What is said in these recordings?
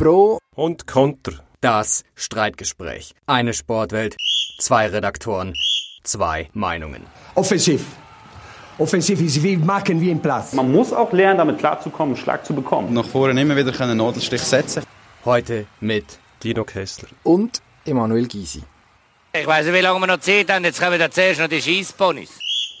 Pro und Konter. Das Streitgespräch. Eine Sportwelt, zwei Redaktoren, zwei Meinungen. Offensiv. Offensiv ist wie machen wie im Platz. Man muss auch lernen, damit klarzukommen, einen Schlag zu bekommen. Nach vorne immer wieder einen Nadelstich setzen. Heute mit Dino Kessler. Und Emanuel Gysi. Ich weiß nicht, wie lange wir noch Zeit haben. Jetzt kommen wir zuerst noch die Scheissponys.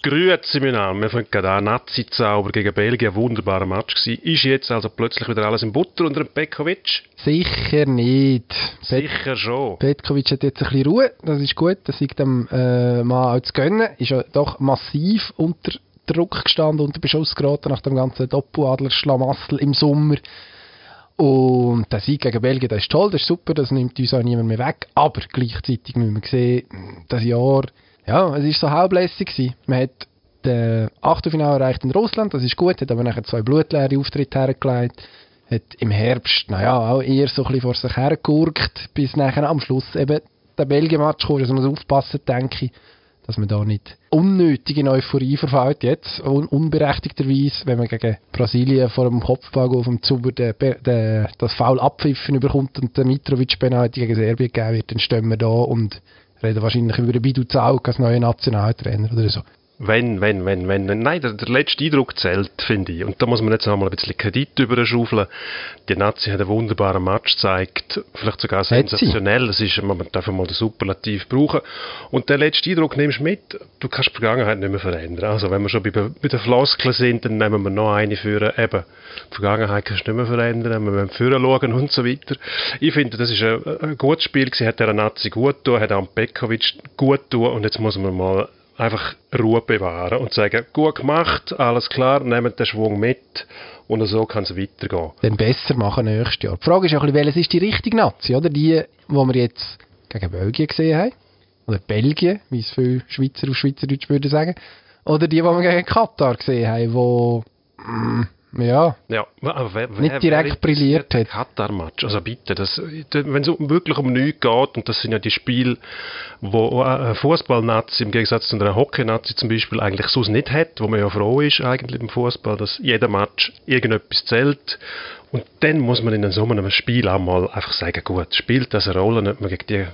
Grüezi miteinander. Wir fangen gerade an. Nazi-Zauber gegen Belgien. Wunderbarer Match gewesen. Ist jetzt also plötzlich wieder alles in Butter unter dem Petkovic? Sicher nicht. Sicher schon. Petkovic hat jetzt ein bisschen Ruhe. Das ist gut. Das liegt dem äh, Mann auch zu gönnen. Ist ja doch massiv unter Druck gestanden, unter Beschuss geraten nach dem ganzen Doppeladler-Schlamassel im Sommer. Und der Sieg gegen Belgien, das ist toll, das ist super, das nimmt uns auch niemand mehr weg. Aber gleichzeitig müssen wir sehen, das Jahr, ja, es ist so halblässig. Man hat den Achtelfinale erreicht in Russland, das ist gut, hat aber nachher zwei blutleere Auftritte hergelegt. Hat im Herbst, naja, auch eher so ein bisschen vor sich hergegurkt, bis nachher am Schluss eben der Belgien-Match kommt. Also man muss aufpassen, denke ich, dass man da nicht unnötig in Euphorie verfällt jetzt, un unberechtigterweise, wenn man gegen Brasilien vor dem Kopfball auf dem Zuber de, de, das Foul abpfiffen überkommt und der Mitrovic-Penalty gegen Serbien gegeben wird, dann stehen wir da und reden wahrscheinlich über den Bidu Zaug als neuen Nationaltrainer oder so. Wenn, wenn, wenn, wenn. Nein, der, der letzte Eindruck zählt, finde ich. Und da muss man jetzt nochmal ein bisschen Kredit überschaufeln. Die Nazi hat einen wunderbaren Match gezeigt, vielleicht sogar sensationell. Das ist, man darf mal den Superlativ brauchen. Und den letzten Eindruck nimmst du mit, du kannst die Vergangenheit nicht mehr verändern. Also wenn wir schon bei, bei den Floskeln sind, dann nehmen wir noch eine für eben, die Vergangenheit kannst du nicht mehr verändern, wir müssen führen schauen und so weiter. Ich finde, das ist ein, ein gutes Spiel gewesen, hat der Nazi gut getan, hat auch Bekovic gut getan und jetzt muss man mal einfach Ruhe bewahren und sagen, gut gemacht, alles klar, nehmt den Schwung mit und so kann es weitergehen. Dann besser machen nächstes Jahr. Die Frage ist auch ein bisschen, welches ist die richtige Nazi, oder? Die, die wir jetzt gegen Belgien gesehen haben, oder Belgien, wie es viele Schweizer auf Schweizerdeutsch würden sagen, oder die, die wir gegen Katar gesehen haben, wo mm, ja, ja aber wer, nicht direkt wer brilliert hat. Katar-Match, also bitte, wenn es wirklich um nichts geht, und das sind ja die Spiele, wo ein Fußball-Nazi im Gegensatz zu einer Hockey-Nazi zum Beispiel eigentlich sonst nicht hat, wo man ja froh ist eigentlich im Fußball, dass jeder Match irgendetwas zählt und dann muss man in so einem Spiel auch mal einfach sagen, gut, spielt das eine Rolle, nicht mehr gegen die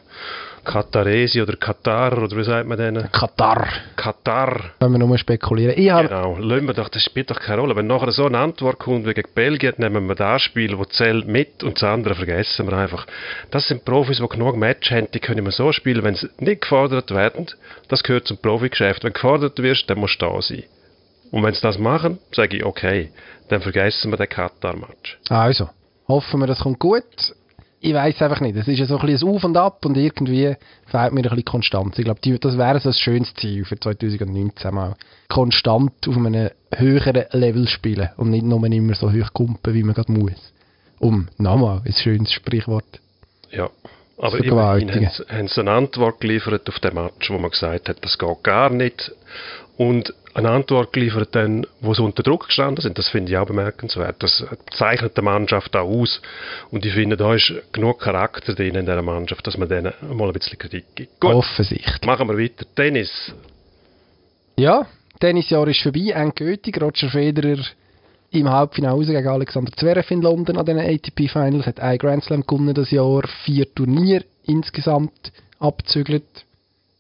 Kataresi oder Katar, oder wie sagt man denen? Katar. Katar. Wenn wir nur spekulieren. Ich genau, lassen wir doch, das spielt doch keine Rolle. Wenn nachher so eine Antwort kommt wie gegen Belgien, nehmen wir das Spiel, das zählt mit und das andere vergessen wir einfach. Das sind Profis, die genug Match haben, die können wir so spielen, wenn sie nicht gefordert werden. Das gehört zum Profigeschäft. Wenn du gefordert wirst, dann musst du da sein. Und wenn sie das machen, sage ich, okay, dann vergessen wir den Katar-Match. Also, hoffen wir, das kommt gut ich weiß einfach nicht. Es ist ja so ein bisschen ein Auf und Ab und irgendwie fehlt mir ein bisschen Konstanz. Ich glaube, das wäre so ein schönes Ziel für 2019 mal. Konstant auf einem höheren Level spielen und nicht nur immer so hoch kumpen, wie man gerade muss. Um, nochmal, ein schönes Sprichwort. Ja, aber immerhin haben sie eine Antwort geliefert auf den Match, wo man gesagt hat, das geht gar nicht. Und eine Antwort geliefert, dann, wo sie unter Druck gestanden sind. Das finde ich auch bemerkenswert. Das zeichnet die Mannschaft auch aus. Und ich finde, da ist genug Charakter drin in dieser Mannschaft, dass man denen mal ein bisschen Kritik gibt. Gut, Offensichtlich. Machen wir weiter. Tennis. Ja, Tennisjahr ist vorbei. Endgültig. Roger Federer im Halbfinale gegen Alexander Zverev in London an den ATP Finals. Hat ein Grand Slam gewonnen das Jahr. Vier Turnier insgesamt abzügelt.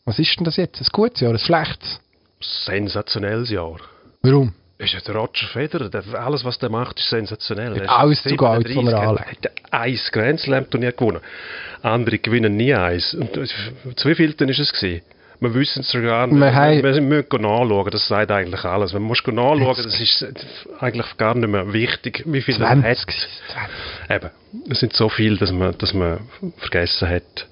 Was ist denn das jetzt? Ein gutes Jahr? Ein schlechtes? sensationelles Jahr. Warum? Ist ja der Roger Federer, der, alles was der macht, ist sensationell. Er alles zu Geld, von er anlegt. Er hat ein Grand Slam Turnier gewonnen. Andere gewinnen nie eins. Und zu wie vielten ist es gewesen? Wir wissen es sogar nicht. Wir, wir, wir müssen nachschauen, das sagt eigentlich alles. Man muss nachschauen, das ist eigentlich gar nicht mehr wichtig, wie viel 20, er hat. Eben, es sind so viele, dass man, dass man vergessen hat,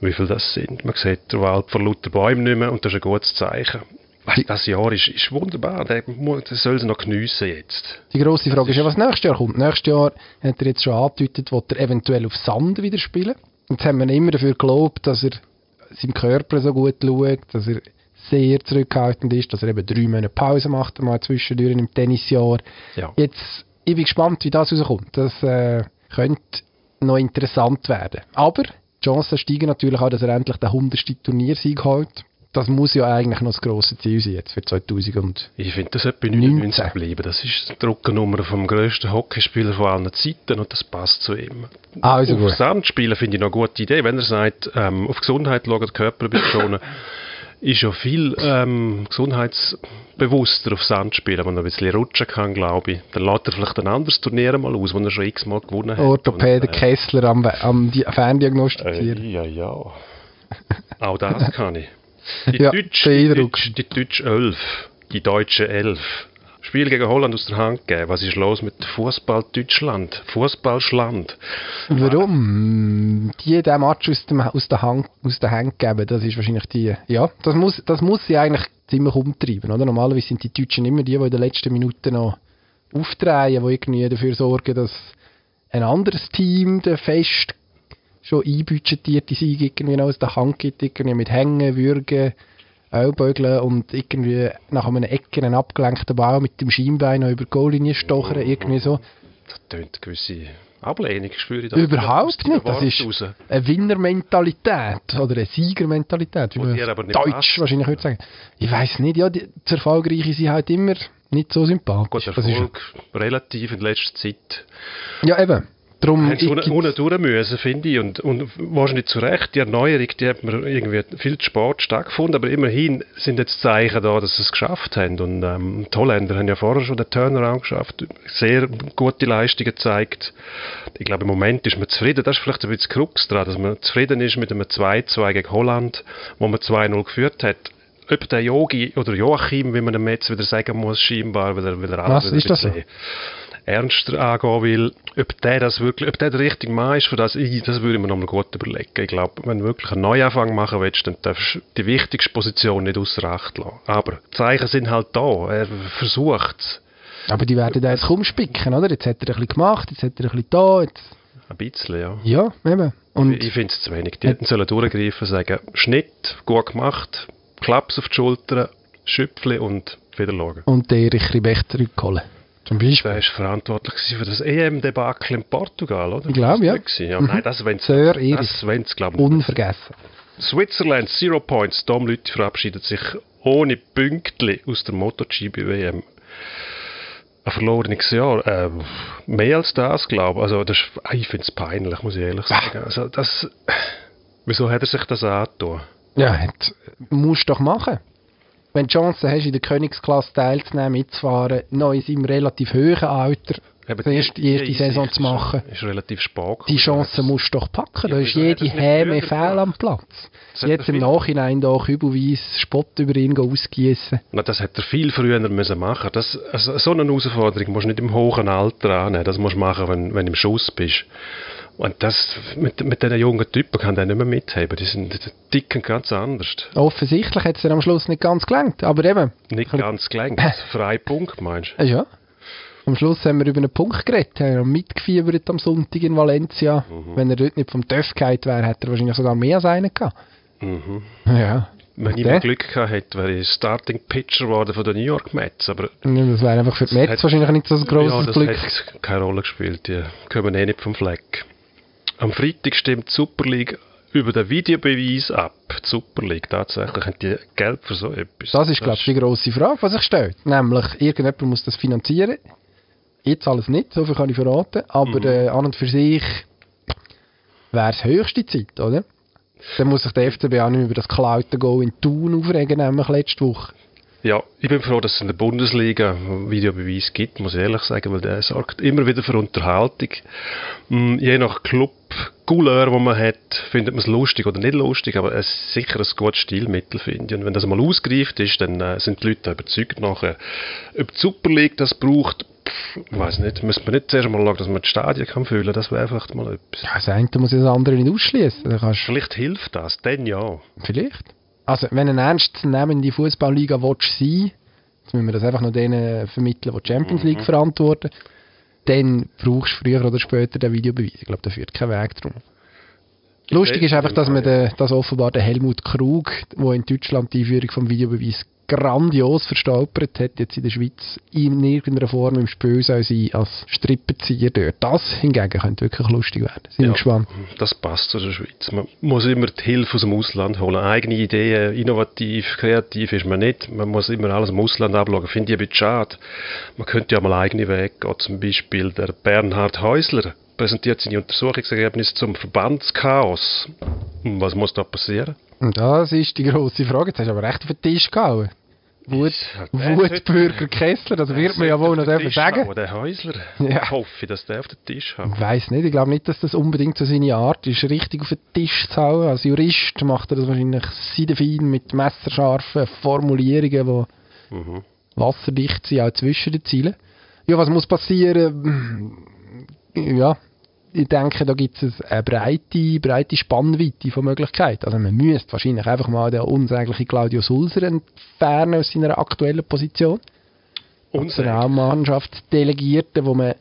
wie viel das sind. Man sieht den Wald vor lauter Bäumen nicht mehr und das ist ein gutes Zeichen. Weißt, das Jahr ist, ist wunderbar, der, der soll es noch geniessen jetzt. Die grosse Frage ist ja, was nächstes Jahr kommt. Nächstes Jahr hat er jetzt schon angedeutet, wird er eventuell auf Sand wieder spielen. Jetzt haben wir immer dafür gelobt, dass er seinem Körper so gut schaut, dass er sehr zurückhaltend ist, dass er eben drei Monate Pause macht, mal zwischendurch im Tennisjahr. Ja. Jetzt, ich bin gespannt, wie das rauskommt. Das äh, könnte noch interessant werden. Aber die Chancen steigen natürlich auch, dass er endlich den 100. Turniersieg holt das muss ja eigentlich noch das grosse Ziel sein jetzt für 2000 Ich finde, das sollte bei 99 bleiben. Das ist die Druckernummer vom grössten Hockeyspieler von allen Zeiten und das passt zu ihm. Also auf gut. Sandspielen finde ich noch eine gute Idee. Wenn er sagt, ähm, auf Gesundheit schauen, Körper betonen, ist ja viel ähm, gesundheitsbewusster auf Sand spielen, wenn er ein bisschen rutschen kann, glaube ich. Dann lässt er vielleicht ein anderes Turnier mal aus, wo er schon x-mal gewonnen hat. Orthopäde Und, äh, Kessler am, am Di- Ferndiagnostizieren. Äh, ja, ja. Auch das kann ich. Die, Ja, deutsche, die, deutsche, die deutsche Elf, die deutsche Elf. Spiel gegen Holland aus der Hand gegeben. Was ist los mit Fußball Deutschland? Fußballschland. Warum die den Match aus, dem, aus, der Hand, aus der Hand geben, das ist wahrscheinlich die, ja, das muss, das muss sie eigentlich ziemlich umtreiben, oder? Normalerweise sind die Deutschen immer die, die in den letzten Minuten noch aufdrehen, die irgendwie dafür sorgen, dass ein anderes Team den fest schon einbudgetierte Sieg irgendwie noch aus der Hand gibt, irgendwie mit Hängen, Würgen, Ellbögeln und irgendwie nach einem Ecken einen abgelenkten Ball mit dem Schienbein noch über die Goallinie stochern, irgendwie so. Das tönt gewisse Ablehnung, spüre ich da. Überhaupt nicht. Das ist raus. eine Winnermentalität oder eine Siegermentalität, wie man Deutsch wahrscheinlich würde sagen. Ich weiß nicht, ja, die, Erfolgreichen sind halt immer nicht so sympathisch. Gut, Das ist- Erfolg relativ in letzter Zeit. ja, eben. Sie ich- unten durch müssen, finde ich. Und, und wahrscheinlich zu Recht, die Erneuerung, die hat mir irgendwie viel zu spät stattgefunden. Aber immerhin sind jetzt Zeichen da, dass sie es geschafft haben. Und ähm, die Holländer haben ja vorher schon den Turnaround geschafft. Sehr gute Leistungen gezeigt. Ich glaube, im Moment ist man zufrieden. Das ist vielleicht ein bisschen Krux dran, dass man zufrieden ist mit einem 2-2 gegen Holland, wo man 2-0 geführt hat. Ob der Yogi oder Joachim, wie man ihm jetzt wieder sagen muss, scheinbar, weil er, weil er Was, ist das bisschen ernster angehen will, ob der das wirklich, ob der der richtige Mann ist für das, ich, das würde ich mir nochmal gut überlegen. Ich glaube, wenn du wirklich einen Neuanfang machen willst, dann darfst du die wichtigste Position nicht außer Acht lassen. Aber die Zeichen sind halt da. Er versucht es. aber die werden da jetzt kaum spicken, oder? Jetzt hat er ein bisschen gemacht, jetzt hat er ein bisschen da, jetzt... Ein bisschen, ja. Ja, eben. Und ich finde es zu wenig. Die hätten sollen durchgreifen, sagen, Schnitt, gut gemacht, Klaps auf die Schulter, Schüpfli und wieder schauen. und den Erich Ribech zurückholen. Zum Beispiel. Der ist verantwortlich für das EM-Debakel in Portugal, oder? Ich glaube, ja. Ja. Nein, das wollen sie, das wollen sie, glaube ich. Unvergessen. Switzerland, Zero Points. Tom Lüthi verabschiedet sich ohne Pünktli aus der MotoGP-WM. Ein verlorenes Jahr. Äh, mehr als das, glaube ich. Also, das ist, ah, ich finde es peinlich, muss ich ehrlich sagen. Also, das, wieso hat er sich das angetan? Ja, hat, musst du doch machen. Wenn du die Chance hast, in der Königsklasse teilzunehmen, mitzufahren, noch in seinem relativ hohen Alter, Eben, die erste, die erste Saison zu machen, Ist, ist relativ spät. die. Chance musst du doch packen. Da Ja, ist wieso hat jede Häme fehl am? Platz. Jetzt er im Nachhinein da kübelweise Spott über ihn ausgießen. Na, das hätte er viel früher müssen machen das, also So eine Herausforderung musst du nicht im hohen Alter annehmen. Das musst du machen, wenn, wenn du im Schuss bist. Und das, mit, mit diesen jungen Typen kann der nicht mehr mitheben. Die sind die ticken ganz anders. Offensichtlich hat es dann am Schluss nicht ganz gelangt. Aber eben, Nicht ganz gelenkt. Frei Punkt, meinst du? äh, ja. Am Schluss haben wir über einen Punkt geredet, haben mitgefiebert am Sonntag in Valencia. Mhm. Wenn er dort nicht vom TÜV gehalten wäre, hätte er wahrscheinlich sogar mehr als einen gehabt. Mhm. Ja. Wenn ich mal Glück gehabt hätte, wäre ich Starting Pitcher geworden von den New York Mets. Aber Ja, Das wäre einfach für die Mets wahrscheinlich nicht so ein grosses ja, das Glück. hat keine Rolle gespielt. Die kommen eh nicht vom Fleck. Am Freitag stimmt die Super League über den Videobeweis ab. Die Super League, tatsächlich. Haben die Geld für so etwas? Das ist, glaube ich, die grosse Frage, die sich stellt. Nämlich, irgendjemand muss das finanzieren. Jetzt alles nicht, so viel kann ich verraten. Aber Mhm. äh, an und für sich wäre es höchste Zeit, oder? Dann muss sich der FCB auch nicht über das geklaute Goal in Thun aufregen, nämlich letzte Woche. Ja, ich bin froh, dass es in der Bundesliga Videobeweis gibt, muss ich ehrlich sagen, weil der sorgt immer wieder für Unterhaltung. Mm, Je nach Club, Couleur, wo man hat, findet man es lustig oder nicht lustig, aber es ist sicher ein gutes Stilmittel, finde ich. Und wenn das mal ausgereift ist, dann äh, sind die Leute überzeugt nachher. Ob die Super League das braucht, pff, ich weiß nicht. Müsste man nicht zuerst mal schauen, dass man die Stadien kann füllen Das wäre vielleicht mal etwas. Ja, das eine muss ja das andere nicht ausschließen. Vielleicht hilft das, dann ja. Vielleicht. Also, wenn eine ernstzunehmende Fußballliga willst sein jetzt müssen wir das einfach noch denen vermitteln, die die Champions Mhm. League verantworten, dann brauchst du früher oder später den Videobeweis. Ich glaube, da führt kein Weg drum. Lustig ist einfach, dass man den, dass offenbar der Helmut Krug, der in Deutschland die Einführung vom Videobeweis grandios verstolpert hat, jetzt in der Schweiz in irgendeiner Form im Spiel soll sein als Strippenzieher dort. Das hingegen könnte wirklich lustig werden. Sind ja, gespannt. Das passt zu der Schweiz. Man muss immer die Hilfe aus dem Ausland holen. Eigene Ideen, innovativ, kreativ ist man nicht. Man muss immer alles im Ausland abschauen. Finde ich ein bisschen schade. Man könnte ja mal eigene Wege gehen. Zum Beispiel der Bernhard Häusler präsentiert seine Untersuchungsergebnisse zum Verbandschaos. Was muss da passieren? Das ist die grosse Frage. Jetzt hast du aber recht auf den Tisch gehauen. Wut, Wutbürger Kessler, das wird man ja wohl noch dürfen sagen. Der Häusler. Ja. Ich hoffe, dass der auf den Tisch hat. Ich weiss nicht, ich glaube nicht, dass das unbedingt so seine Art ist, richtig auf den Tisch zu hauen. Als Jurist macht er das wahrscheinlich seidefein mit messerscharfen Formulierungen, die mhm. wasserdicht sind, auch zwischen den Zielen. Ja, was muss passieren? Ja, ich denke, da gibt es eine breite, breite Spannweite von Möglichkeiten. Also man müsste wahrscheinlich einfach mal den unsäglichen Claudio Sulzer entfernen aus seiner aktuellen Position. Und auch Mannschaftsdelegierte, wo man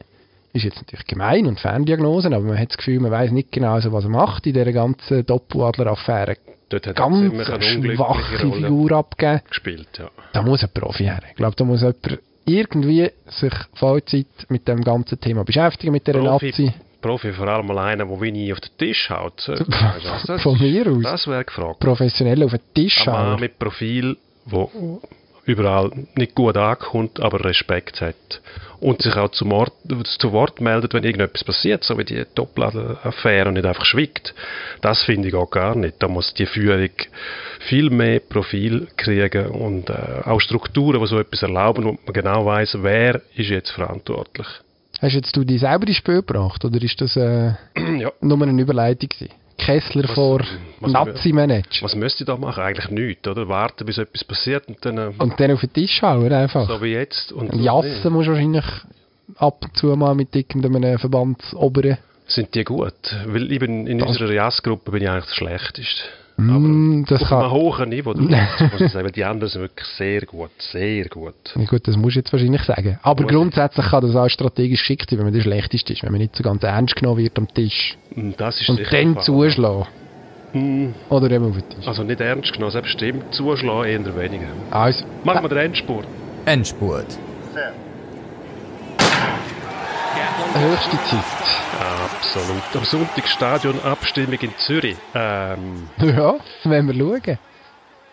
ist jetzt natürlich gemein und Ferndiagnosen, aber man hat das Gefühl, man weiß nicht genau, was er macht in dieser ganzen Doppeladler-Affäre. Dort hat ganz eine schwache Figur abgegeben. Gespielt, ja. Da muss ein Profi her. Ich glaube, da muss jemand irgendwie sich Vollzeit mit dem ganzen Thema beschäftigen, mit der Profi, Nazi. Profi vor allem mal einer, der wenig auf den Tisch haut. Das, Von mir aus. Das wäre gefragt. Professionell auf den Tisch hauen. mit Profil, wo überall nicht gut ankommt, aber Respekt hat. Und sich auch zu, Mord, zu Wort meldet, wenn irgendetwas passiert, so wie die Doppelaffäre und nicht einfach schwiegt. Das finde ich auch gar nicht. Da muss die Führung viel mehr Profil kriegen und äh, auch Strukturen, die so etwas erlauben und man genau weiß, wer ist jetzt verantwortlich. Hast jetzt du die selber ins Spiel gebracht oder ist das äh, ja. nur eine Überleitung gewesen? Kessler was, vor Nazi-Manager. Was müsste ich da machen? Eigentlich nichts, oder? Warten, bis etwas passiert und dann... Äh, und dann auf den Tisch schauen, einfach. So wie jetzt. Und Jassen musst du wahrscheinlich ab und zu mal mit irgendeinem Verbandsoberen. Sind die gut? Weil ich bin in das unserer Jassgruppe bin ich eigentlich das Schlechteste. Mm, das auf kann... einem hohen Niveau, du muss ich sagen, weil die anderen sind wirklich sehr gut, sehr gut. Ja, gut, das musst du jetzt wahrscheinlich sagen. Aber muss grundsätzlich kann das auch strategisch geschickt sein, wenn man der Schlechteste ist, wenn man nicht so ganz ernst genommen wird am Tisch. Mm, das ist Und dann zuschlagen. Mm. Oder eben auf den Tisch. Also nicht ernst genommen, selbst stimmt, zuschlagen eher weniger. Also, Machen wir den Endspurt. Endspurt. Sehr. Höchste Zeit. Absolut. Am Sonntag Stadionabstimmung in Zürich. Ähm. Ja, werden wir schauen.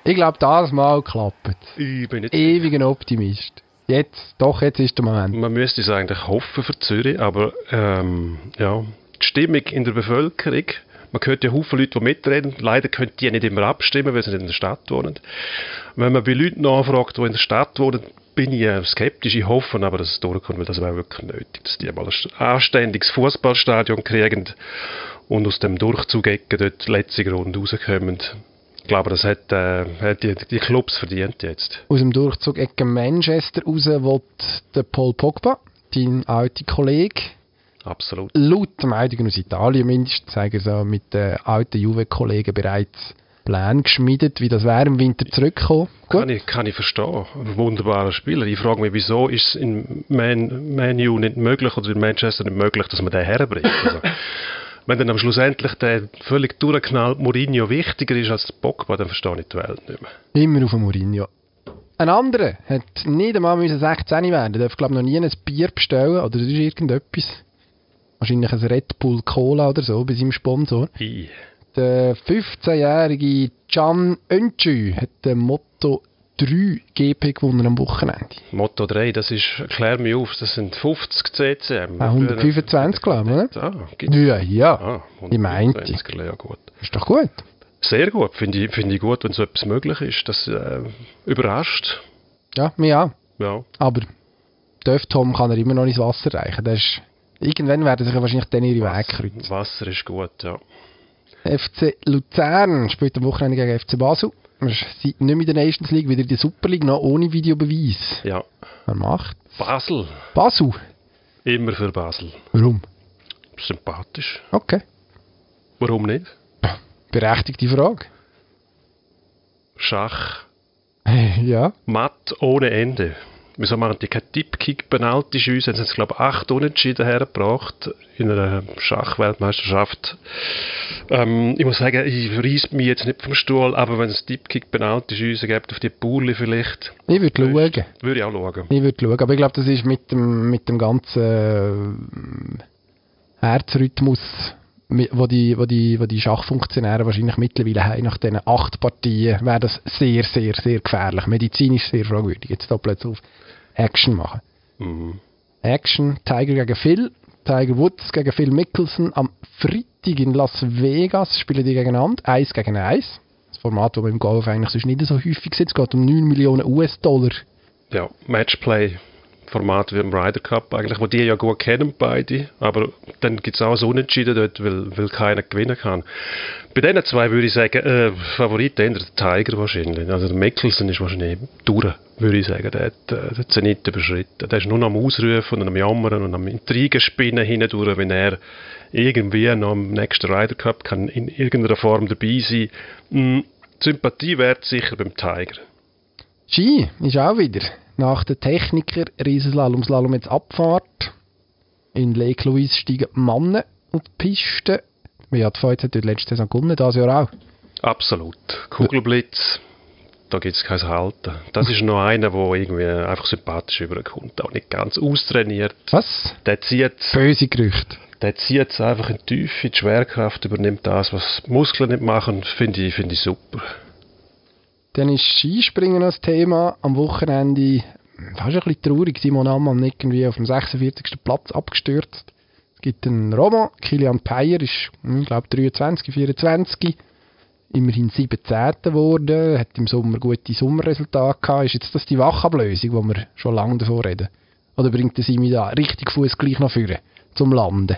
Ich glaube, das Mal klappt Ich bin nicht Ewig ein Optimist. Jetzt, doch, jetzt ist der Moment. Man müsste es eigentlich hoffen für Zürich, aber ähm, ja, die Stimmung in der Bevölkerung, man hört ja Haufen Leute, die mitreden, leider können die nicht immer abstimmen, weil sie nicht in der Stadt wohnen. Wenn man bei Leuten nachfragt, die in der Stadt wohnen, bin ich skeptisch. Ich hoffe aber, dass es durchkommt, weil das wäre wirklich nötig, dass die mal ein anständiges Fußballstadion kriegen und aus dem Durchzug dort letzte Runde rauskommen. Ich glaube, das hat, äh, hat die, die, Clubs verdient jetzt. Aus dem Durchzug Ecke Manchester raus will der Paul Pogba, dein alter Kollege, Absolut. Laut Meldungen aus Italien mindestens zeigen sie mit den alten Juve-Kollegen bereits Pläne geschmiedet, wie das wäre im Winter zurückkommen. Kann ich, kann ich verstehen. Ein wunderbarer Spieler. Ich frage mich, wieso ist es in Man, Man U nicht möglich oder in Manchester nicht möglich, dass man den herbringt. Also, wenn dann am Schluss endlich der völlig durchgeknallt Mourinho wichtiger ist als Pogba, dann verstehe ich die Welt nicht mehr. Immer auf Mourinho. Ein anderer hat nicht einmal 16 werden, darf glaube noch nie ein Bier bestellen oder irgendetwas. Wahrscheinlich ein Red Bull Cola oder so bei seinem Sponsor. Hi. Der 15-jährige Can Önçü hat den Motto 3 GP gewonnen am Wochenende. Motto 3, das ist, klär mich auf, das sind 50 CCM. Ah, 125, glaube ich, oder? Ah, ja, ja. Ah, ich meinte. Ja, gut. Ist doch gut. Sehr gut, finde ich, find ich gut, wenn so etwas möglich ist. Das äh, überrascht. Ja, mir auch. Ja. Aber Döf Tom kann er immer noch ins Wasser reichen. Das ist, irgendwann werden sich wahrscheinlich dann ihre Wege kreuzen. Wasser ist gut, ja. FC Luzern spielt am Wochenende gegen FC Basel. Wir sind nicht mehr in der Nations League, wieder in der Super League, noch ohne Videobeweis. Ja. Wer macht? Basel. Basel? Immer für Basel. Warum? Sympathisch. Okay. Warum nicht? Berechtigte Frage. Schach. ja. Matt ohne Ende. Wieso machen die keinen Tippkick-Penalty-Schüsse? Haben sie, glaube ich, acht Unentschieden hergebracht in einer Schachweltmeisterschaft. Ähm, ich muss sagen, ich reiss mich jetzt nicht vom Stuhl, aber wenn es Tippkick-Penalty-Schüsse gibt, auf die Purli vielleicht. Ich würde schauen. Würde ich auch schauen. Ich würde schauen, aber ich glaube, das ist mit dem, mit dem ganzen äh, Herzrhythmus wo die, wo die, wo die Schachfunktionäre wahrscheinlich mittlerweile haben, nach diesen acht Partien, wäre das sehr, sehr, sehr gefährlich. Medizinisch sehr fragwürdig. Jetzt da plötzlich auf Action machen. Mhm. Action, Tiger gegen Phil, Tiger Woods gegen Phil Mickelson am Freitag in Las Vegas spielen die gegeneinander, eins gegen eins. Das Format, das man im Golf eigentlich sonst nicht so häufig sieht. Es geht um 9 Millionen US-Dollar. Ja, Matchplay Format wie im Ryder Cup eigentlich, wo die ja gut kennen, beide, aber dann gibt es auch so Unentschieden dort, weil, weil keiner gewinnen kann. Bei diesen zwei würde ich sagen, äh, Favorit der Tiger wahrscheinlich. Also der Mickelson ist wahrscheinlich durch, würde ich sagen. Der hat äh, den Zenit überschritten. Der ist nur noch am Ausrufen und am Jammern und am Intrigenspinnen hindurch, wenn er irgendwie noch am nächsten Ryder Cup kann in irgendeiner Form dabei sein. Hm, Sympathie wäre sicher beim Tiger. Ski ist auch wieder nach der Techniker Riesenslalom Slalom jetzt Abfahrt. In Lake Louise steigen die Männer auf die Piste. Wie hat Feuz hat letzte Saison gewonnen, das Jahr auch. Absolut. Kugelblitz, da gibt es kein Halten. Das ist noch einer, der irgendwie einfach sympathisch überkommt, auch nicht ganz austrainiert. Was? Der zieht... Böse Gerüchte. Der zieht es einfach in die Tiefe, die Schwerkraft übernimmt das, was Muskeln nicht machen, finde ich, find ich super. Dann ist Skispringen als Thema. Am Wochenende fast ein bisschen traurig. Simon Ammann irgendwie auf dem 46. Platz abgestürzt. Es gibt einen Roman. Kilian Peyer ist, hm, ich glaube, 23, 24. Immerhin 17. geworden. Hat im Sommer gute Sommerresultate gehabt. Ist jetzt das die Wachablösung, wo wir schon lange davor reden? Oder bringt der Simi da richtig Fuß gleich nach vorne zum Landen?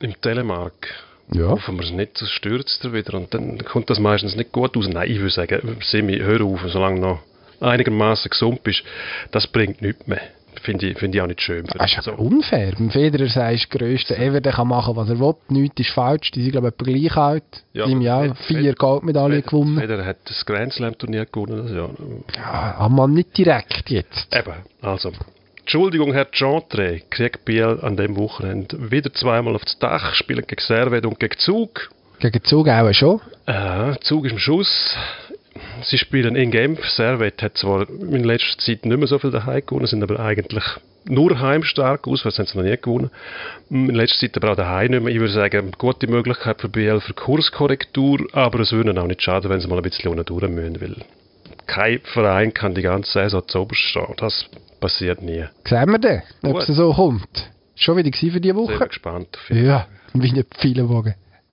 Im Telemark ja. Hoffen wir es nicht, so stürzt er wieder und dann kommt das meistens nicht gut aus. Nein, ich würde sagen, Semi, hör auf, solange noch einigermaßen gesund bist, das bringt nichts mehr. Finde ich, find ich auch nicht schön. Das ist so. unfair. Beim Federer sagst du, der grösste ever, der kann machen, was er will. Nichts ist falsch. Die sind, glaube ich, gleich alt. Ja, Im Jahr vier Goldmedaillen gewonnen. Federer hat das Grand Slam Turnier gewonnen. Das Jahr. Ja, aber nicht direkt jetzt. Eben, also. Entschuldigung, Herr Chantre, kriegt Biel an dem Wochenende wieder zweimal aufs Dach, spielen gegen Servet und gegen Zug. Gegen Zug auch schon? Äh, Zug ist im Schuss. Sie spielen in Genf. Servet hat zwar in letzter Zeit nicht mehr so viel daheim gewonnen, sind aber eigentlich nur heimstark aus, weil sie haben sie noch nie gewonnen. In letzter Zeit aber auch daheim nicht mehr. Ich würde sagen, gute Möglichkeit für BL für Kurskorrektur, aber es würde auch nicht schaden, wenn sie mal ein bisschen unten durch müssen, weil kein Verein kann die ganze Saison zu stehen. Das passiert nie. Sehen wir dann, ob es so kommt. Schon wieder für diese Woche? Sehr gespannt. Ja, wie nicht viele Wogen.